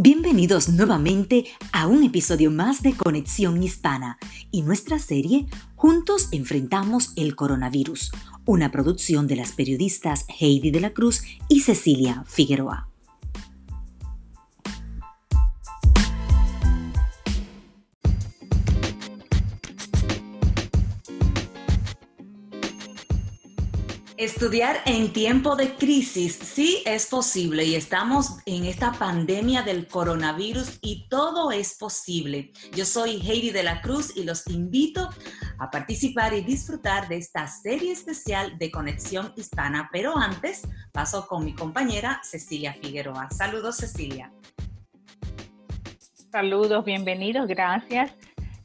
Bienvenidos nuevamente a un episodio más de Conexión Hispana y nuestra serie Juntos enfrentamos el coronavirus, una producción de las periodistas Heidi de la Cruz y Cecilia Figueroa. Estudiar en tiempo de crisis sí es posible y estamos en esta pandemia del coronavirus y todo es posible. Yo soy Heidi de la Cruz y los invito a participar y disfrutar de esta serie especial de Conexión Hispana, pero antes paso con mi compañera Cecilia Figueroa. Saludos Cecilia. Saludos, bienvenidos, gracias.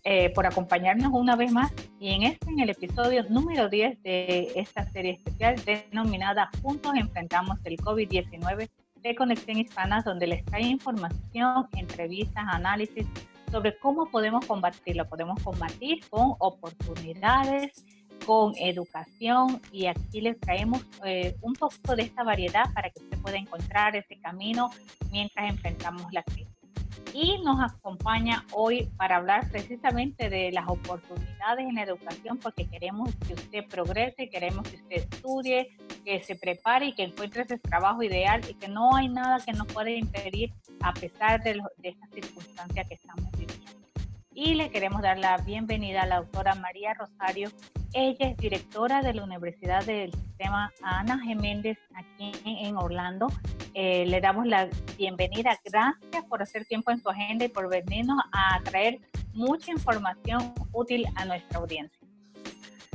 Eh, por acompañarnos una vez más y en este, en el episodio número 10 de esta serie especial denominada Juntos Enfrentamos el COVID-19 de Conexión Hispana, donde les trae información, entrevistas, análisis sobre cómo podemos combatirlo. Podemos combatir con oportunidades, con educación y aquí les traemos eh, un poco de esta variedad para que usted pueda encontrar ese camino mientras enfrentamos la crisis y nos acompaña hoy para hablar precisamente de las oportunidades en la educación porque queremos que usted progrese, queremos que usted estudie, que se prepare y que encuentre ese trabajo ideal y que no hay nada que nos pueda impedir a pesar de, de esta circunstancia que estamos viviendo. Y le queremos dar la bienvenida a la doctora María Rosario. Ella es directora de la Universidad del Sistema Ana Geméndez aquí en Orlando eh, le damos la bienvenida. Gracias por hacer tiempo en su agenda y por venirnos a traer mucha información útil a nuestra audiencia.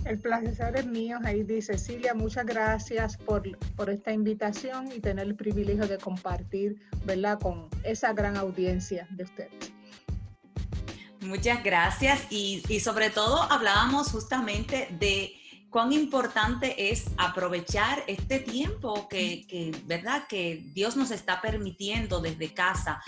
El placer es mío, Heidi. Cecilia, muchas gracias por, por, esta invitación y tener el privilegio de compartir, ¿verdad?, con esa gran audiencia de ustedes. Muchas gracias. Y, y sobre todo hablábamos justamente de cuán importante es aprovechar este tiempo que, ¿verdad? que Dios nos está permitiendo desde casa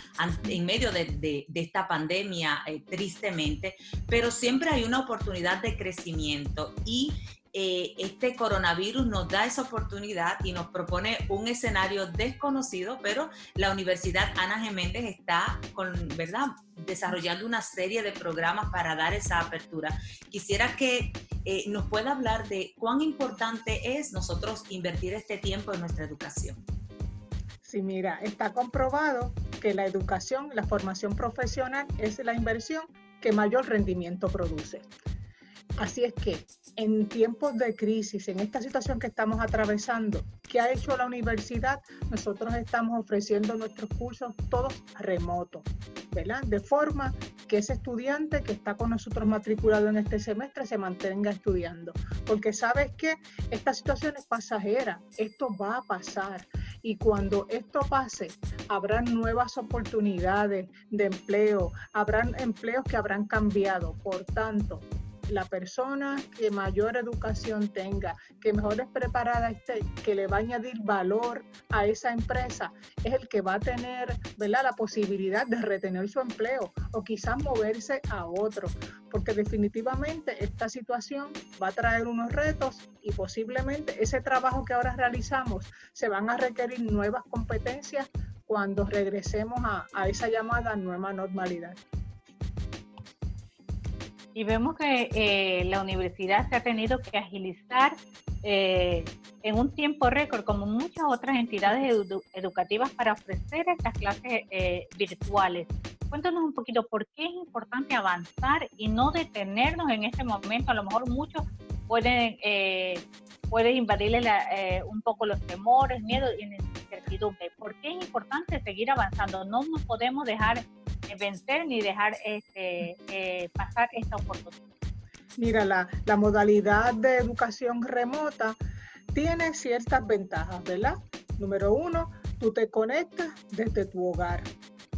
en medio de, esta pandemia, eh, tristemente, pero siempre hay una oportunidad de crecimiento. Y eh, este coronavirus nos da esa oportunidad y nos propone un escenario desconocido, pero la Universidad Ana Geméndez está con, ¿verdad? desarrollando una serie de programas para dar esa apertura. Quisiera que eh, nos pueda hablar de cuán importante es nosotros invertir este tiempo en nuestra educación. Sí, mira, está comprobado que la educación, la formación profesional es la inversión que mayor rendimiento produce. Así es que en tiempos de crisis, en esta situación que estamos atravesando, ¿qué ha hecho la universidad? Nosotros estamos ofreciendo nuestros cursos todos remotos, ¿verdad? De forma que ese estudiante que está con nosotros matriculado en este semestre se mantenga estudiando. Porque sabes que esta situación es pasajera, esto va a pasar. Y cuando esto pase, habrá nuevas oportunidades de empleo, habrán empleos que habrán cambiado. Por tanto, la persona que mayor educación tenga, que mejor es preparada esté, que le va a añadir valor a esa empresa, es el que va a tener ¿verdad? la posibilidad de retener su empleo o quizás moverse a otro, porque definitivamente esta situación va a traer unos retos y posiblemente ese trabajo que ahora realizamos se van a requerir nuevas competencias cuando regresemos a, a esa llamada nueva normalidad y vemos que eh, la universidad se ha tenido que agilizar eh, en un tiempo récord, como muchas otras entidades educativas, para ofrecer estas clases eh, virtuales. Cuéntanos un poquito por qué es importante avanzar y no detenernos en este momento. A lo mejor muchos pueden, pueden invadirle un poco los temores, miedo y incertidumbre. ¿Por qué es importante seguir avanzando? No nos podemos dejar vencer ni dejar este, eh, pasar esta oportunidad. Mira, la, la modalidad de educación remota tiene ciertas ventajas, ¿verdad? Número uno, tú te conectas desde tu hogar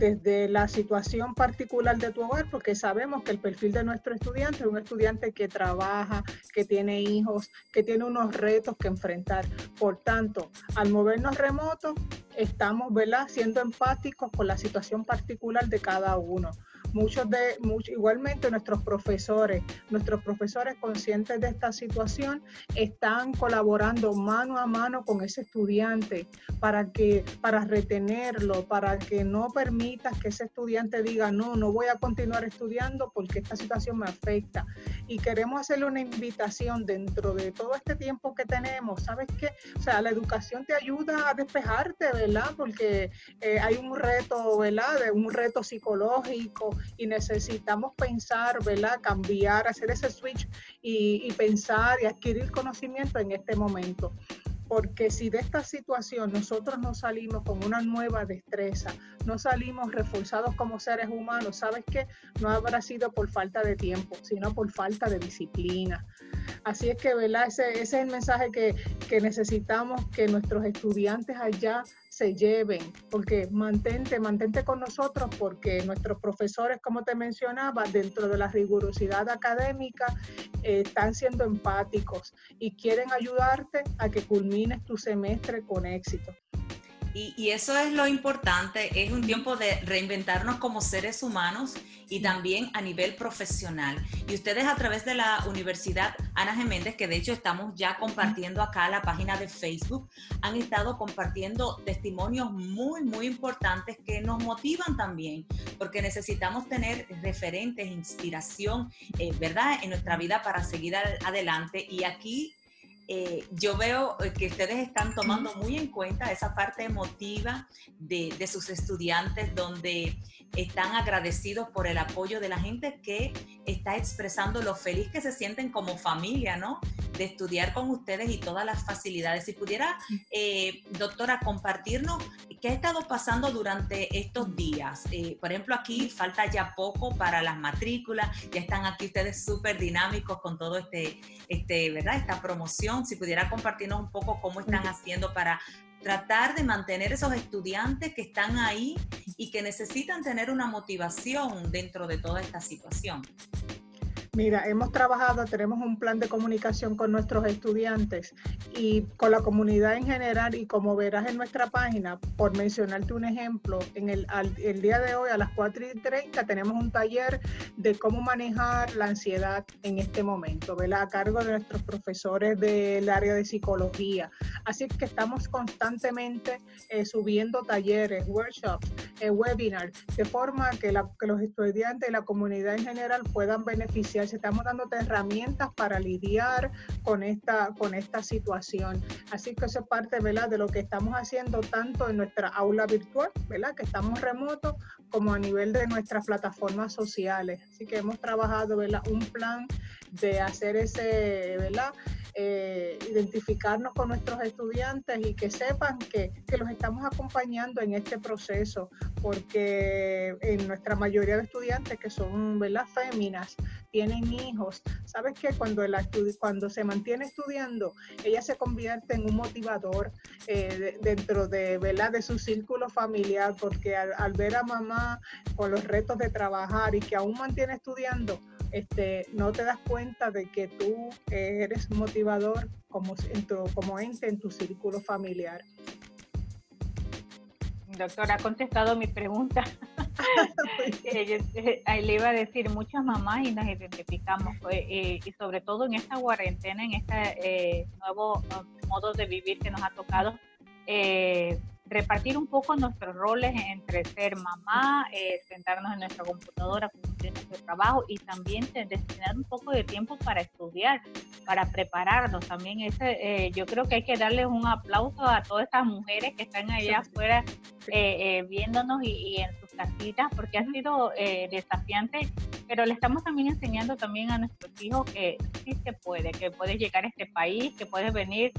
desde la situación particular de tu hogar, porque sabemos que el perfil de nuestro estudiante es un estudiante que trabaja, que tiene hijos, que tiene unos retos que enfrentar. Por tanto, al movernos remoto, estamos ¿verdad? siendo empáticos con la situación particular de cada uno. Muchos de, igualmente nuestros profesores, nuestros profesores conscientes de esta situación están colaborando mano a mano con ese estudiante para que, para retenerlo, para que no permitas que ese estudiante diga, no, no voy a continuar estudiando porque esta situación me afecta. Y queremos hacerle una invitación dentro de todo este tiempo que tenemos. ¿Sabes qué? O sea, la educación te ayuda a despejarte, ¿verdad? Porque eh, hay un reto, ¿verdad? Un reto psicológico y necesitamos pensar, ¿verdad? Cambiar, hacer ese switch y, pensar y adquirir conocimiento en este momento porque si de esta situación nosotros no salimos con una nueva destreza, no salimos reforzados como seres humanos, ¿sabes qué? No habrá sido por falta de tiempo, sino por falta de disciplina. Así es que, ¿verdad? Ese, es el mensaje que, que necesitamos que nuestros estudiantes allá se lleven, porque mantente, mantente con nosotros, porque nuestros profesores, como te mencionaba, dentro de la rigurosidad académica, eh, están siendo empáticos y quieren ayudarte a que culmines tu semestre con éxito. Y, eso es lo importante, es un tiempo de reinventarnos como seres humanos y también a nivel profesional. Y ustedes a través de la Universidad Ana Geméndez, que de hecho estamos ya compartiendo acá la página de Facebook, han estado compartiendo testimonios muy, muy importantes que nos motivan también, porque necesitamos tener referentes, inspiración, eh, ¿verdad?, en nuestra vida para seguir adelante. Y aquí eh, yo veo eh, que ustedes están tomando muy en cuenta esa parte emotiva de, de, sus estudiantes, donde están agradecidos por el apoyo de la gente que está expresando lo feliz que se sienten como familia, ¿no? De estudiar con ustedes y todas las facilidades. Si pudiera, eh, doctora, compartirnos qué ha estado pasando durante estos días. por ejemplo, aquí falta ya poco para las matrículas, ya están aquí ustedes súper dinámicos con todo este, este, ¿verdad? Esta promoción si pudiera compartirnos un poco cómo están haciendo para tratar de mantener esos estudiantes que están ahí y que necesitan tener una motivación dentro de toda esta situación. Mira, hemos trabajado, tenemos un plan de comunicación con nuestros estudiantes y con la comunidad en general y como verás en nuestra página, por mencionarte un ejemplo, en el, el día de hoy a las 4 y 30 tenemos un taller de cómo manejar la ansiedad en este momento, ¿verdad? A cargo de nuestros profesores del área de psicología. Así que estamos constantemente eh, subiendo talleres, workshops, eh, webinars, de forma que, que los estudiantes y la comunidad en general puedan beneficiar estamos dándote herramientas para lidiar con esta, con esta situación. Así que eso es parte de lo que estamos haciendo tanto en nuestra aula virtual, ¿verdad? que estamos remotos, como a nivel de nuestras plataformas sociales. Así que hemos trabajado un plan de hacer ese, ¿verdad? Eh, identificarnos con nuestros estudiantes y que sepan que, que, los estamos acompañando en este proceso, porque en nuestra mayoría de estudiantes que son ¿verdad? féminas, tienen hijos, sabes que cuando, cuando se mantiene estudiando, ella se convierte en un motivador eh, dentro de, ¿verdad? de su círculo familiar, porque al, al ver a mamá con los retos de trabajar y que aún mantiene estudiando, este, no te das cuenta de que tú eres motivador como, como ente en tu círculo familiar. Doctora, ha contestado mi pregunta. Eh, le iba a decir, muchas mamás y nos identificamos, eh, y sobre todo en esta cuarentena, en este eh, nuevo modo de vivir que nos ha tocado, repartir un poco nuestros roles entre ser mamá, eh, sentarnos en nuestra computadora, cumplir nuestro trabajo y también destinar un poco de tiempo para estudiar, para prepararnos. También ese, eh, yo creo que hay que darles un aplauso a todas estas mujeres que están allá afuera eh, viéndonos y, en sus casitas, porque ha sido desafiante, pero le estamos también enseñando también a nuestros hijos que sí se puede, que puedes llegar a este país, que puedes venir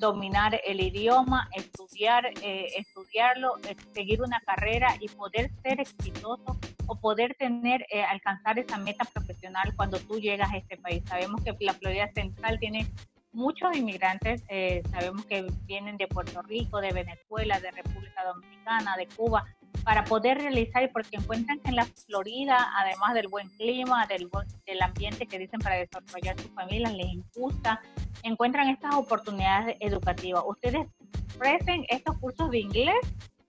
dominar el idioma, estudiar, eh, estudiarlo, eh, seguir una carrera y poder ser exitoso o poder tener, eh, alcanzar esa meta profesional cuando tú llegas a este país. Sabemos que la Florida Central tiene muchos inmigrantes, sabemos que vienen de Puerto Rico, de Venezuela, de República Dominicana, de Cuba, para poder realizar, porque encuentran que en la Florida, además del buen clima, del, del ambiente que dicen para desarrollar su familia, les gusta, encuentran estas oportunidades educativas. Ustedes ofrecen estos cursos de inglés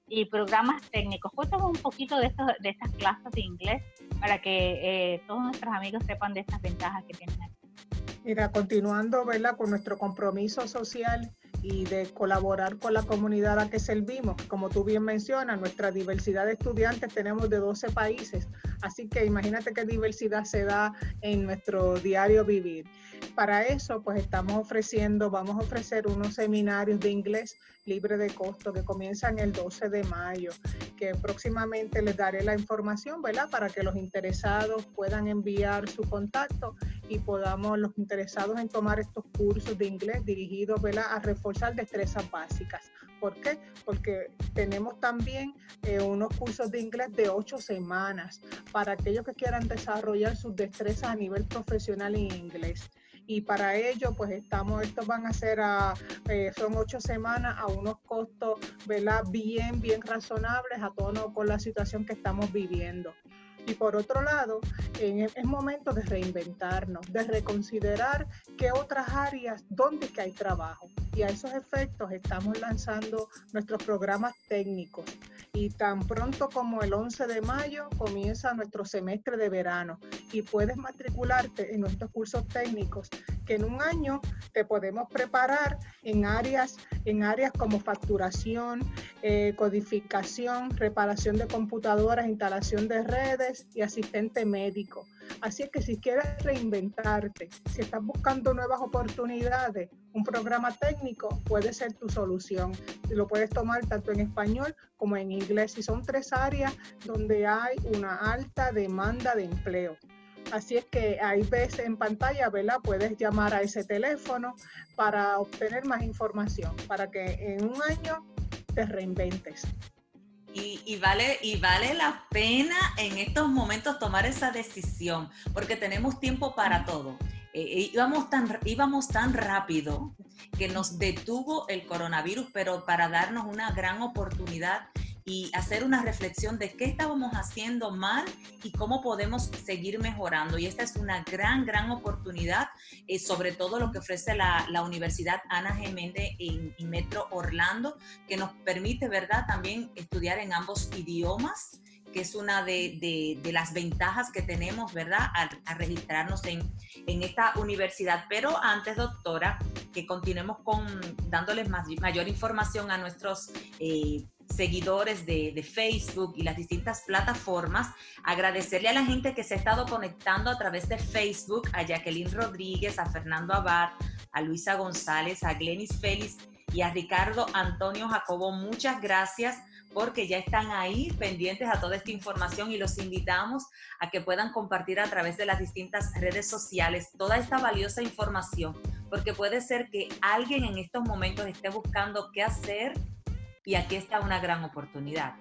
y programas técnicos. Cuéntame un poquito de, estos, de estas clases de inglés para que eh, todos nuestros amigos sepan de estas ventajas que tienen aquí. Mira, continuando ¿verdad? con nuestro compromiso social y de colaborar con la comunidad a la que servimos. Como tú bien mencionas, nuestra diversidad de estudiantes tenemos de 12 países, así que imagínate qué diversidad se da en nuestro diario vivir. Para eso, pues estamos ofreciendo, vamos a ofrecer unos seminarios de inglés libre de costo que comienzan el 12 de mayo, que próximamente les daré la información, ¿verdad? Para que los interesados puedan enviar su contacto y podamos, los interesados en tomar estos cursos de inglés dirigidos, ¿verdad? A reforzar destrezas básicas. ¿Por qué? Porque tenemos también eh, unos cursos de inglés de ocho semanas para aquellos que quieran desarrollar sus destrezas a nivel profesional en inglés y para ello pues estamos, estos van a ser eh, son ocho semanas a unos costos, ¿verdad? Bien, bien razonables a tono con la situación que estamos viviendo. Y por otro lado, en, es momento de reinventarnos, de reconsiderar qué otras áreas, dónde que hay trabajo. Y a esos efectos estamos lanzando nuestros programas técnicos. Y tan pronto como el 11 de mayo comienza nuestro semestre de verano y puedes matricularte en nuestros cursos técnicos que en un año te podemos preparar en áreas, en áreas como facturación, eh, codificación, reparación de computadoras, instalación de redes y asistente médico. Así es que si quieres reinventarte, si estás buscando nuevas oportunidades, un programa técnico puede ser tu solución. Lo puedes tomar tanto en español como en inglés y son tres áreas donde hay una alta demanda de empleo. Así es que ahí ves en pantalla, ¿verdad? Puedes llamar a ese teléfono para obtener más información, para que en un año te reinventes. Y, vale, y vale la pena en estos momentos tomar esa decisión, porque tenemos tiempo para todo. Eh, eh, íbamos, tan, íbamos tan rápido que nos detuvo el coronavirus, pero para darnos una gran oportunidad y hacer una reflexión de qué estábamos haciendo mal y cómo podemos seguir mejorando. Y esta es una gran, gran oportunidad, eh, sobre todo lo que ofrece la, la Universidad Ana Geméndez en, Metro Orlando, que nos permite, ¿verdad?, también estudiar en ambos idiomas que es una de, de, las ventajas que tenemos, ¿verdad?, a, registrarnos en, en, esta universidad. Pero antes, doctora, que continuemos con dándoles más, mayor información a nuestros eh, seguidores de, Facebook y las distintas plataformas. Agradecerle a la gente que se ha estado conectando a través de Facebook, a Jacqueline Rodríguez, a Fernando Abad, a Luisa González, a Glenis Félix y a Ricardo Antonio Jacobo. Muchas gracias porque ya están ahí pendientes a toda esta información y los invitamos a que puedan compartir a través de las distintas redes sociales toda esta valiosa información, porque puede ser que alguien en estos momentos esté buscando qué hacer y aquí está una gran oportunidad.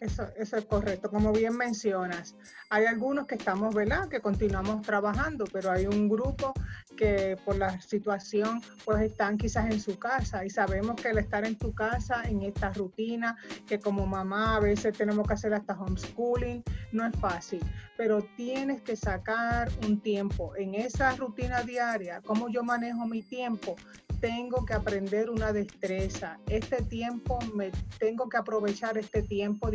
Eso, eso es correcto, como bien mencionas. Hay algunos que estamos, ¿verdad? Que continuamos trabajando, pero hay un grupo que por la situación pues están quizás en su casa y sabemos que el estar en tu casa, en esta rutina, que como mamá a veces tenemos que hacer hasta homeschooling, no es fácil, pero tienes que sacar un tiempo en esa rutina diaria, cómo yo manejo mi tiempo, tengo que aprender una destreza. Este tiempo, me tengo que aprovechar este tiempo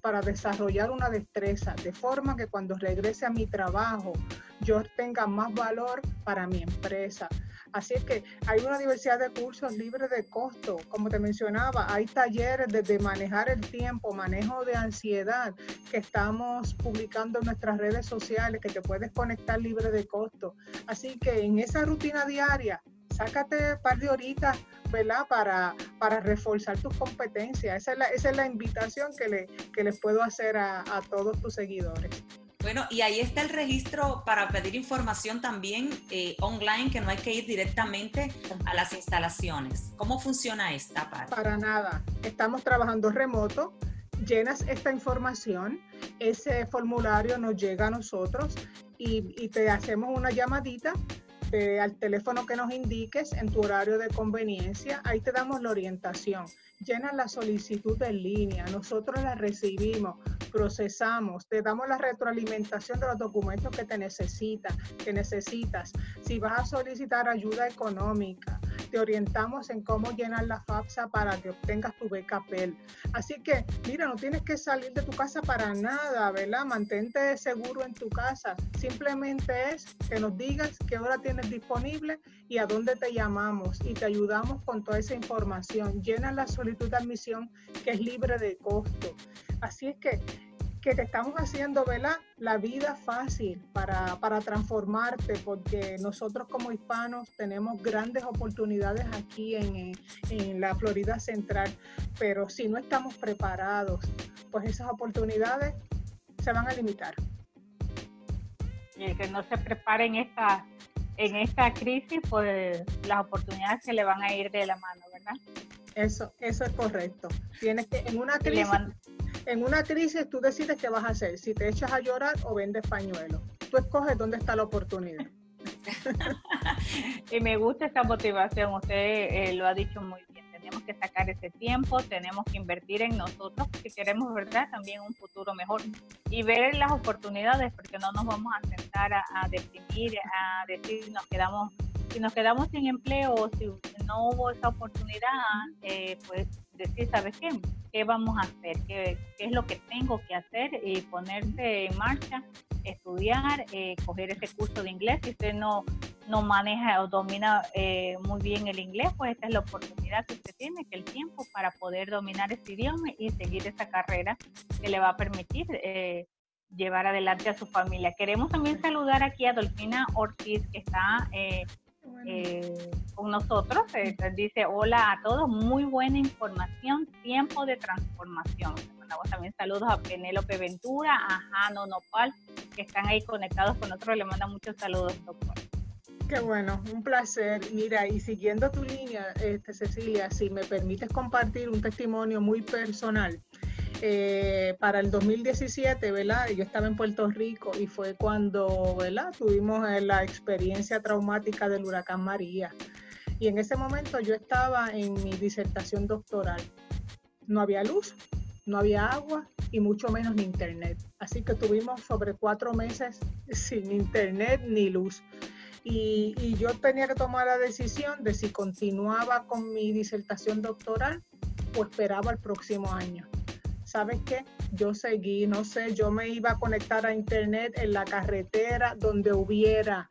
para desarrollar una destreza, de forma que cuando regrese a mi trabajo, yo tenga más valor para mi empresa. Así es que hay una diversidad de cursos libres de costo. Como te mencionaba, hay talleres desde manejar el tiempo, manejo de ansiedad, que estamos publicando en nuestras redes sociales, que te puedes conectar libre de costo. Así que en esa rutina diaria, sácate un par de horitas, ¿verdad? Para, para reforzar tus competencias. Esa es la, esa es la invitación que, le, que les puedo hacer a, a todos tus seguidores. Bueno, y ahí está el registro para pedir información también eh, online, que no hay que ir directamente a las instalaciones. ¿Cómo funciona esta parte? Para nada. Estamos trabajando remoto. Llenas esta información, ese formulario nos llega a nosotros y, y te hacemos una llamadita al teléfono que nos indiques en tu horario de conveniencia. Ahí te damos la orientación. Llena la solicitud en línea, nosotros la recibimos, procesamos, te damos la retroalimentación de los documentos que te necesitas, que necesitas. Si vas a solicitar ayuda económica, te orientamos en cómo llenar la FAFSA para que obtengas tu beca PEL. Así que, mira, no tienes que salir de tu casa para nada, ¿verdad? Mantente seguro en tu casa. Simplemente es que nos digas qué hora tienes disponible y a dónde te llamamos y te ayudamos con toda esa información. Llena la solicitud de admisión que es libre de costo. Así es que que te estamos haciendo ¿verdad? la vida fácil para, para, transformarte, porque nosotros como hispanos tenemos grandes oportunidades aquí en, en, la Florida Central, pero si no estamos preparados, pues esas oportunidades se van a limitar. Y el que no se prepare en esta, en esta crisis, pues las oportunidades se le van a ir de la mano, ¿verdad? Eso, eso es correcto. Tienes que, en una crisis en una crisis tú decides qué vas a hacer, si te echas a llorar o vendes pañuelos. Tú escoges dónde está la oportunidad. y me gusta esa motivación, usted eh, lo ha dicho muy bien. Tenemos que sacar ese tiempo, tenemos que invertir en nosotros si queremos, ¿verdad? También un futuro mejor y ver las oportunidades, porque no nos vamos a sentar a, a deprimir, a decir nos quedamos, si nos quedamos sin empleo o si no hubo esa oportunidad, eh, pues decir, ¿sabes qué? ¿Qué vamos a hacer? ¿Qué, es lo que tengo que hacer? Y ponerse en marcha, estudiar, eh, coger ese curso de inglés. Si usted no, no maneja o domina eh, muy bien el inglés, pues esta es la oportunidad que usted tiene, que el tiempo para poder dominar este idioma y seguir esa carrera que le va a permitir eh, llevar adelante a su familia. Queremos también saludar aquí a Dolfina Ortiz, que está eh, con nosotros. Eh, dice, hola a todos, muy buena información, tiempo de transformación. mandamos también saludos a Penélope Ventura, a Jano Nopal, que están ahí conectados con nosotros. Le manda muchos saludos, doctor. Qué bueno, un placer. Mira, y siguiendo tu línea, este, Cecilia, si me permites compartir un testimonio muy personal. Eh, para el 2017, ¿verdad? Yo estaba en Puerto Rico y fue cuando. Tuvimos la experiencia traumática del huracán María. Y en ese momento yo estaba en mi disertación doctoral. No había luz, no había agua y mucho menos ni internet. Así que tuvimos sobre cuatro meses sin internet ni luz. Y, yo tenía que tomar la decisión de si continuaba con mi disertación doctoral o esperaba el próximo año. ¿Sabes qué? Yo seguí, no sé, yo me iba a conectar a internet en la carretera donde hubiera.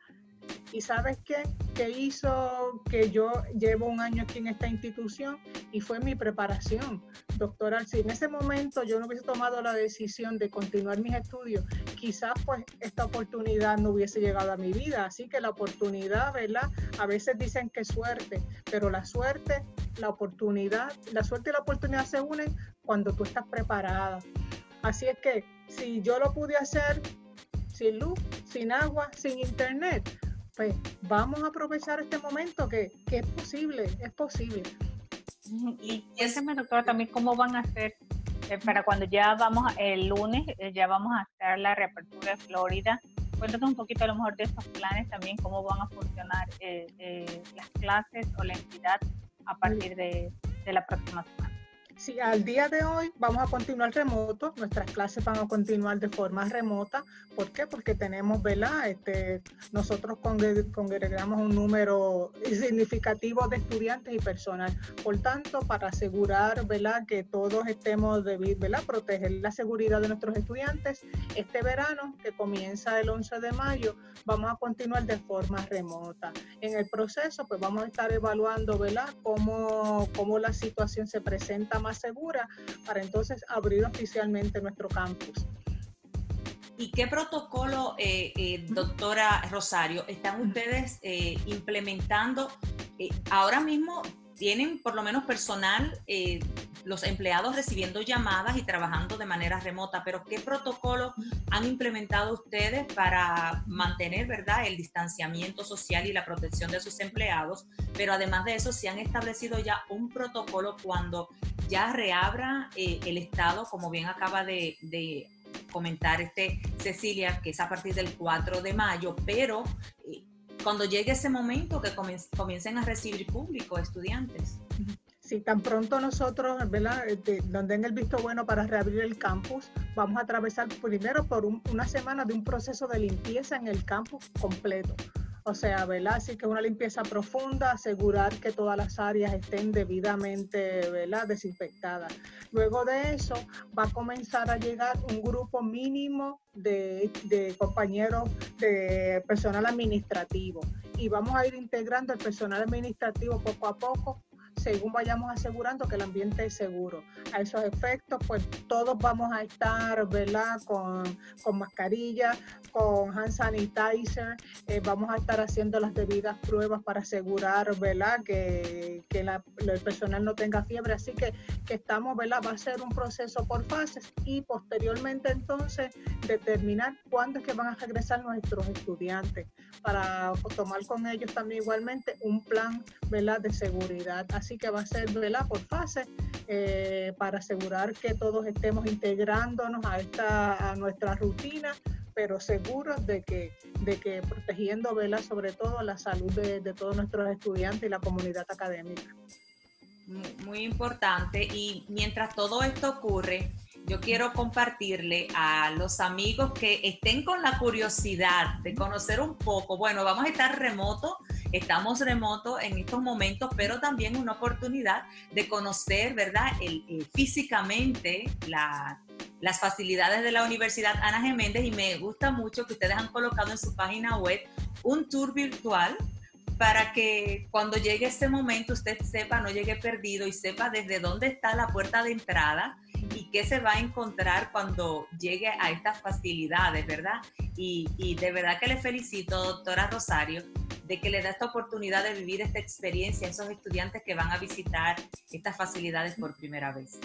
¿Y sabes qué? Que hizo que yo llevo un año aquí en esta institución y fue mi preparación doctoral. Si en ese momento yo no hubiese tomado la decisión de continuar mis estudios, quizás pues esta oportunidad no hubiese llegado a mi vida. Así que la oportunidad, ¿verdad? A veces dicen que suerte, pero la suerte, la oportunidad, la suerte y la oportunidad se unen cuando tú estás preparada. Así es que si yo lo pude hacer sin luz, sin agua, sin internet, pues vamos a aprovechar este momento que, es posible, es posible. Y me doctora, también cómo van a hacer eh, para cuando ya vamos, el lunes, eh, ya vamos a hacer la reapertura de Florida. Cuéntanos un poquito a lo mejor de estos planes también, cómo van a funcionar eh, las clases o la entidad a partir de la próxima semana. Sí, al día de hoy vamos a continuar remoto, nuestras clases van a continuar de forma remota. ¿Por qué? Porque tenemos, ¿verdad? Este, nosotros congregamos un número significativo de estudiantes y personal. Por tanto, para asegurar, ¿verdad? Que todos estemos, de, ¿verdad? Proteger la seguridad de nuestros estudiantes, este verano, que comienza el 11 de mayo, vamos a continuar de forma remota. En el proceso, pues vamos a estar evaluando, ¿verdad? Cómo, cómo la situación se presenta más segura para entonces abrir oficialmente nuestro campus. ¿Y qué protocolo, eh, eh, doctora Rosario, están ustedes eh, implementando? ahora mismo tienen por lo menos personal los empleados recibiendo llamadas y trabajando de manera remota, pero ¿qué protocolo han implementado ustedes para mantener, verdad, el distanciamiento social y la protección de sus empleados? Pero además de eso, ¿se han establecido ya un protocolo cuando ya reabra eh, el Estado, como bien acaba de, comentar este Cecilia, que es a partir del 4 de mayo, pero eh, cuando llegue ese momento que comiencen a recibir público, estudiantes si tan pronto nosotros, ¿verdad? Este, donde den el visto bueno para reabrir el campus, vamos a atravesar primero por una semana de un proceso de limpieza en el campus completo. O sea, ¿verdad? Así que una limpieza profunda, asegurar que todas las áreas estén debidamente, ¿verdad? Desinfectadas. Luego de eso va a comenzar a llegar un grupo mínimo de, de compañeros de personal administrativo y vamos a ir integrando el personal administrativo poco a poco según vayamos asegurando que el ambiente es seguro. A esos efectos, pues todos vamos a estar, ¿verdad? Con, con mascarilla, con hand sanitizer, eh, vamos a estar haciendo las debidas pruebas para asegurar, ¿verdad? Que, que el personal no tenga fiebre. Así que, que estamos, ¿verdad? Va a ser un proceso por fases y posteriormente entonces determinar cuándo es que van a regresar nuestros estudiantes para tomar con ellos también igualmente un plan, ¿verdad? De seguridad. Así que va a ser, ¿verdad? Por fase eh, para asegurar que todos estemos integrándonos a, esta, a nuestra rutina pero seguros de que, de que protegiendo sobre todo la salud de todos nuestros estudiantes y la comunidad académica. Muy importante y mientras todo esto ocurre, yo quiero compartirle a los amigos que estén con la curiosidad de conocer un poco. Bueno, vamos a estar remoto, estamos remoto en estos momentos, pero también una oportunidad de conocer, ¿verdad? El, físicamente la, las facilidades de la Universidad Ana Geméndez y me gusta mucho que ustedes han colocado en su página web un tour virtual para que cuando llegue ese momento usted sepa, no llegue perdido y sepa desde dónde está la puerta de entrada y qué se va a encontrar cuando llegue a estas facilidades, ¿verdad? Y, de verdad que le felicito, doctora Rosario, de que le da esta oportunidad de vivir esta experiencia a esos estudiantes que van a visitar estas facilidades por primera vez.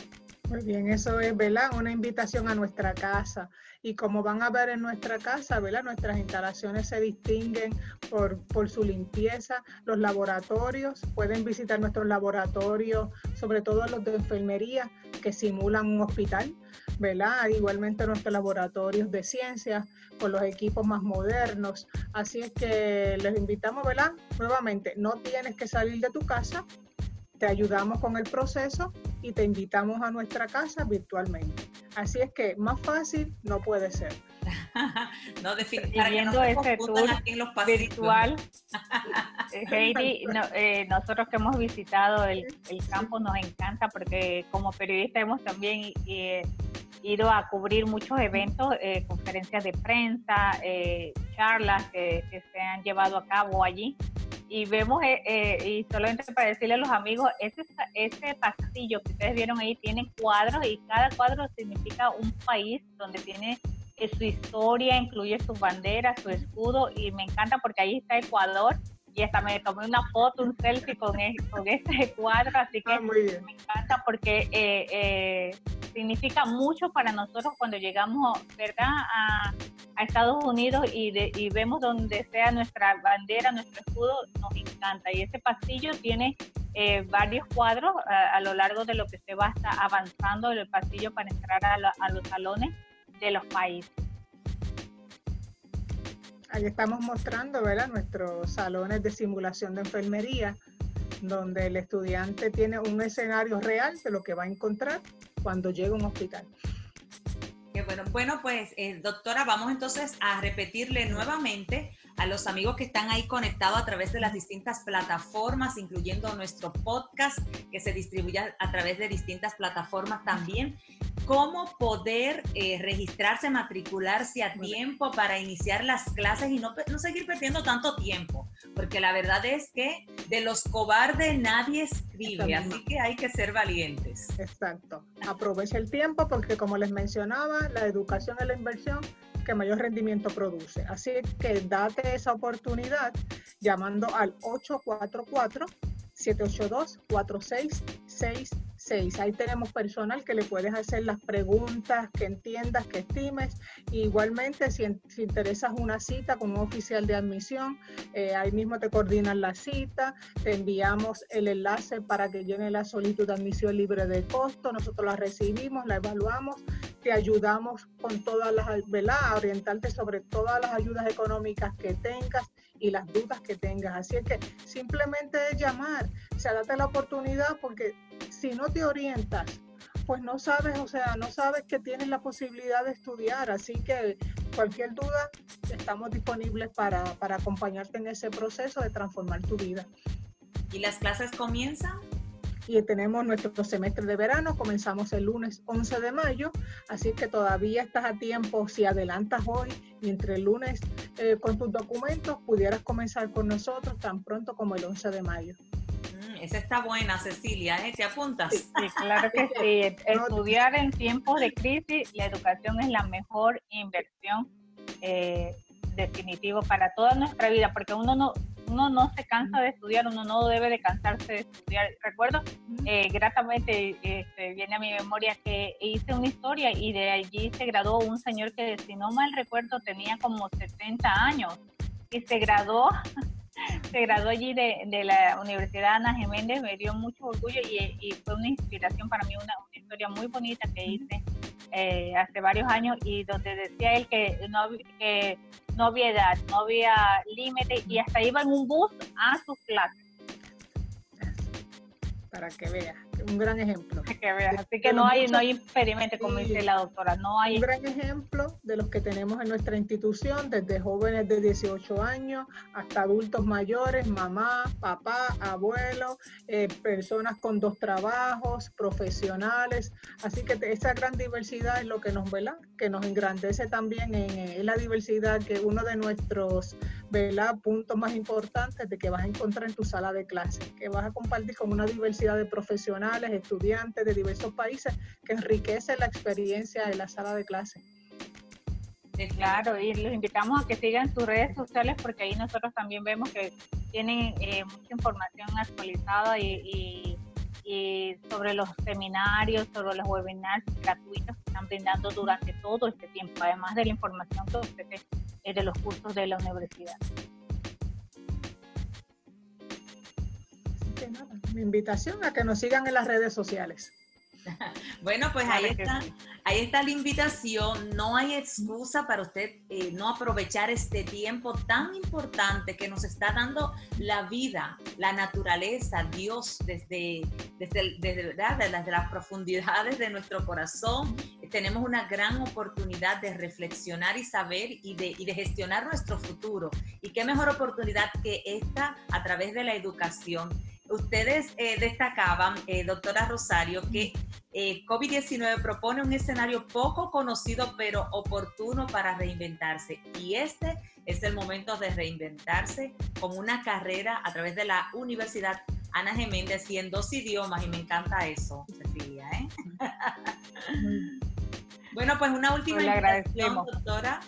Muy bien, eso es, ¿verdad? Una invitación a nuestra casa. Y como van a ver en nuestra casa, ¿verdad? Nuestras instalaciones se distinguen por, por su limpieza. Los laboratorios, pueden visitar nuestros laboratorios, sobre todo los de enfermería, que simulan un hospital, ¿verdad? Igualmente nuestros laboratorios de ciencias, con los equipos más modernos. Así es que les invitamos, ¿verdad? Nuevamente, no tienes que salir de tu casa, te ayudamos con el proceso y te invitamos a nuestra casa virtualmente. Así es que más fácil no puede ser. no, definitivamente. ese tour virtual, eh, Heidi, eh, nosotros que hemos visitado el, campo nos encanta porque como periodistas hemos también eh, ido a cubrir muchos eventos, conferencias de prensa, charlas que, se han llevado a cabo allí y vemos, eh, eh, y solamente para decirle a los amigos, ese, ese pasillo que ustedes vieron ahí tiene cuadros y cada cuadro significa un país donde tiene eh, su historia, incluye su bandera, su escudo y me encanta porque ahí está Ecuador y hasta me tomé una foto, un selfie con, e, con este cuadro, así que ah, me encanta porque significa mucho para nosotros cuando llegamos, ¿verdad?, a, a Estados Unidos y, de, y vemos donde sea nuestra bandera, nuestro escudo, nos encanta. Y ese pasillo tiene eh, varios cuadros a, lo largo de lo que se va estar avanzando en el pasillo para entrar a, a los salones de los países. Ahí estamos mostrando, ¿verdad?, nuestros salones de simulación de enfermería, donde el estudiante tiene un escenario real de lo que va a encontrar cuando llega a un hospital bueno. Bueno, pues eh, doctora, vamos entonces a repetirle nuevamente a los amigos que están ahí conectados a través de las distintas plataformas, incluyendo nuestro podcast que se distribuye a través de distintas plataformas también cómo poder eh, registrarse, matricularse a tiempo para iniciar las clases y no, no, seguir perdiendo tanto tiempo, porque la verdad es que de los cobardes nadie escribe, así que hay que ser valientes. Exacto. Aprovecha el tiempo porque como les mencionaba, la educación es la inversión que mayor rendimiento produce. Así que date esa oportunidad llamando al 844 782 4666 Ahí tenemos personal que le puedes hacer las preguntas que entiendas, que estimes. igualmente, si, interesas una cita con un oficial de admisión, eh, ahí mismo te coordinan la cita, te enviamos el enlace para que llene la solicitud de admisión libre de costo. Nosotros la recibimos, la evaluamos, te ayudamos con todas las, ¿verdad? A orientarte sobre todas las ayudas económicas que tengas y las dudas que tengas. Así es que simplemente es llamar, o sea, date la oportunidad porque si no te orientas pues no sabes, o sea, no sabes que tienes la posibilidad de estudiar, así que cualquier duda, estamos disponibles para, para acompañarte en ese proceso de transformar tu vida. ¿Y las clases comienzan? Y tenemos nuestro semestre de verano, comenzamos el lunes 11 de mayo, así que todavía estás a tiempo, si adelantas hoy y entre el lunes eh, con tus documentos, pudieras comenzar con nosotros tan pronto como el 11 de mayo. Mm, esa está buena, Cecilia, ¿eh? ¿te apuntas? Sí, claro que sí. Estudiar en tiempos de crisis, la educación es la mejor inversión eh, definitivo para toda nuestra vida, porque uno no, uno no se cansa de estudiar, uno no debe de cansarse de estudiar. Recuerdo eh, gratamente, este, viene a mi memoria que hice una historia y de allí se graduó un señor que, si no mal recuerdo, tenía como 70 años y se graduó. Se graduó allí de, de, la Universidad Ana Geméndez, me dio mucho orgullo y, y fue una inspiración para mí, una, una historia muy bonita que hice eh, hace varios años y donde decía él que no, que no había edad, no había límite y hasta iba en un bus a sus clases. Para que veas un gran ejemplo. Así que no hay, no hay como dice la doctora, no hay... Un gran ejemplo de los que tenemos en nuestra institución, desde jóvenes de 18 años hasta adultos mayores, mamá, papá, abuelo, eh, personas con dos trabajos, profesionales. Así que esa gran diversidad es lo que nos, ¿verdad? que nos engrandece también en, la diversidad, que uno de nuestros ¿verdad? puntos más importantes de que vas a encontrar en tu sala de clase, que vas a compartir con una diversidad de profesionales estudiantes de diversos países que enriquece la experiencia de la sala de clase. Claro, y los invitamos a que sigan sus redes sociales porque ahí nosotros también vemos que tienen eh, mucha información actualizada y, y, sobre los seminarios, sobre los webinars gratuitos que están brindando durante todo este tiempo, además de la información que ofrece eh, de los cursos de la universidad. Mi invitación a que nos sigan en las redes sociales. Bueno, pues ahí está, ahí está la invitación. No hay excusa para usted eh, no aprovechar este tiempo tan importante que nos está dando la vida, la naturaleza, Dios, desde, desde, desde, desde las profundidades de nuestro corazón. Tenemos una gran oportunidad de reflexionar y saber y de, y de gestionar nuestro futuro. Y qué mejor oportunidad que esta a través de la educación ustedes eh, destacaban, eh, doctora Rosario, que eh, COVID-19 propone un escenario poco conocido pero oportuno para reinventarse. Y este es el momento de reinventarse con una carrera a través de la Universidad Ana Geméndez y en dos idiomas. Y me encanta eso, Cecilia. bueno, pues una última pues doctora.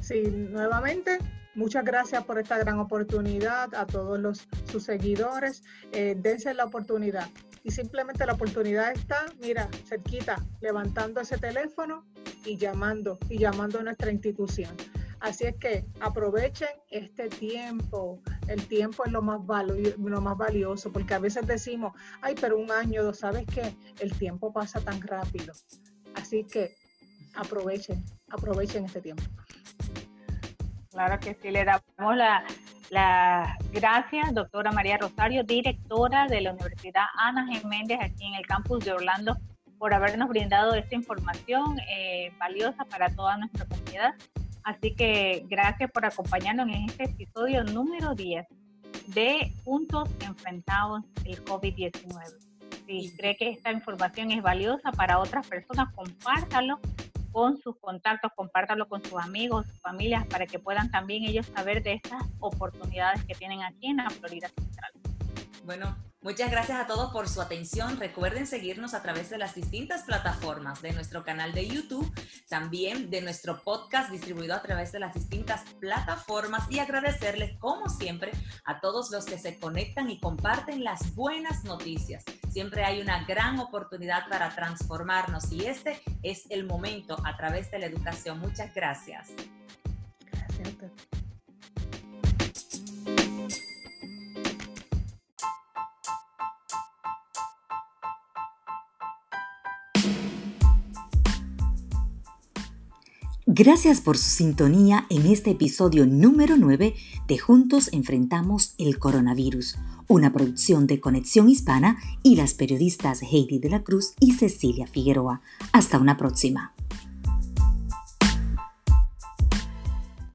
Sí, nuevamente Muchas gracias por esta gran oportunidad a todos los, sus seguidores. Eh, dense la oportunidad. Y simplemente la oportunidad está, mira, cerquita, levantando ese teléfono y llamando, y llamando a nuestra institución. Así es que aprovechen este tiempo. El tiempo es lo más, lo más valioso, porque a veces decimos, ay, pero un año, ¿sabes qué? El tiempo pasa tan rápido. Así que aprovechen, aprovechen este tiempo. Claro que sí, le damos las la gracias, doctora María Rosario, directora de la Universidad Ana Jiménez aquí en el campus de Orlando, por habernos brindado esta información eh, valiosa para toda nuestra comunidad. Así que gracias por acompañarnos en este episodio número 10 de Juntos Enfrentados el COVID-19. Si cree que esta información es valiosa para otras personas, compártalo con sus contactos, compártalo con sus amigos, sus familias, para que puedan también ellos saber de estas oportunidades que tienen aquí en la Florida Central. Bueno, Muchas gracias a todos por su atención. Recuerden seguirnos a través de las distintas plataformas de nuestro canal de YouTube, también de nuestro podcast distribuido a través de las distintas plataformas y agradecerles como siempre a todos los que se conectan y comparten las buenas noticias. Siempre hay una gran oportunidad para transformarnos y este es el momento a través de la educación. Muchas gracias. Gracias. Gracias por su sintonía en este episodio número 9 de Juntos Enfrentamos el Coronavirus, una producción de Conexión Hispana y las periodistas Heidi de la Cruz y Cecilia Figueroa. Hasta una próxima.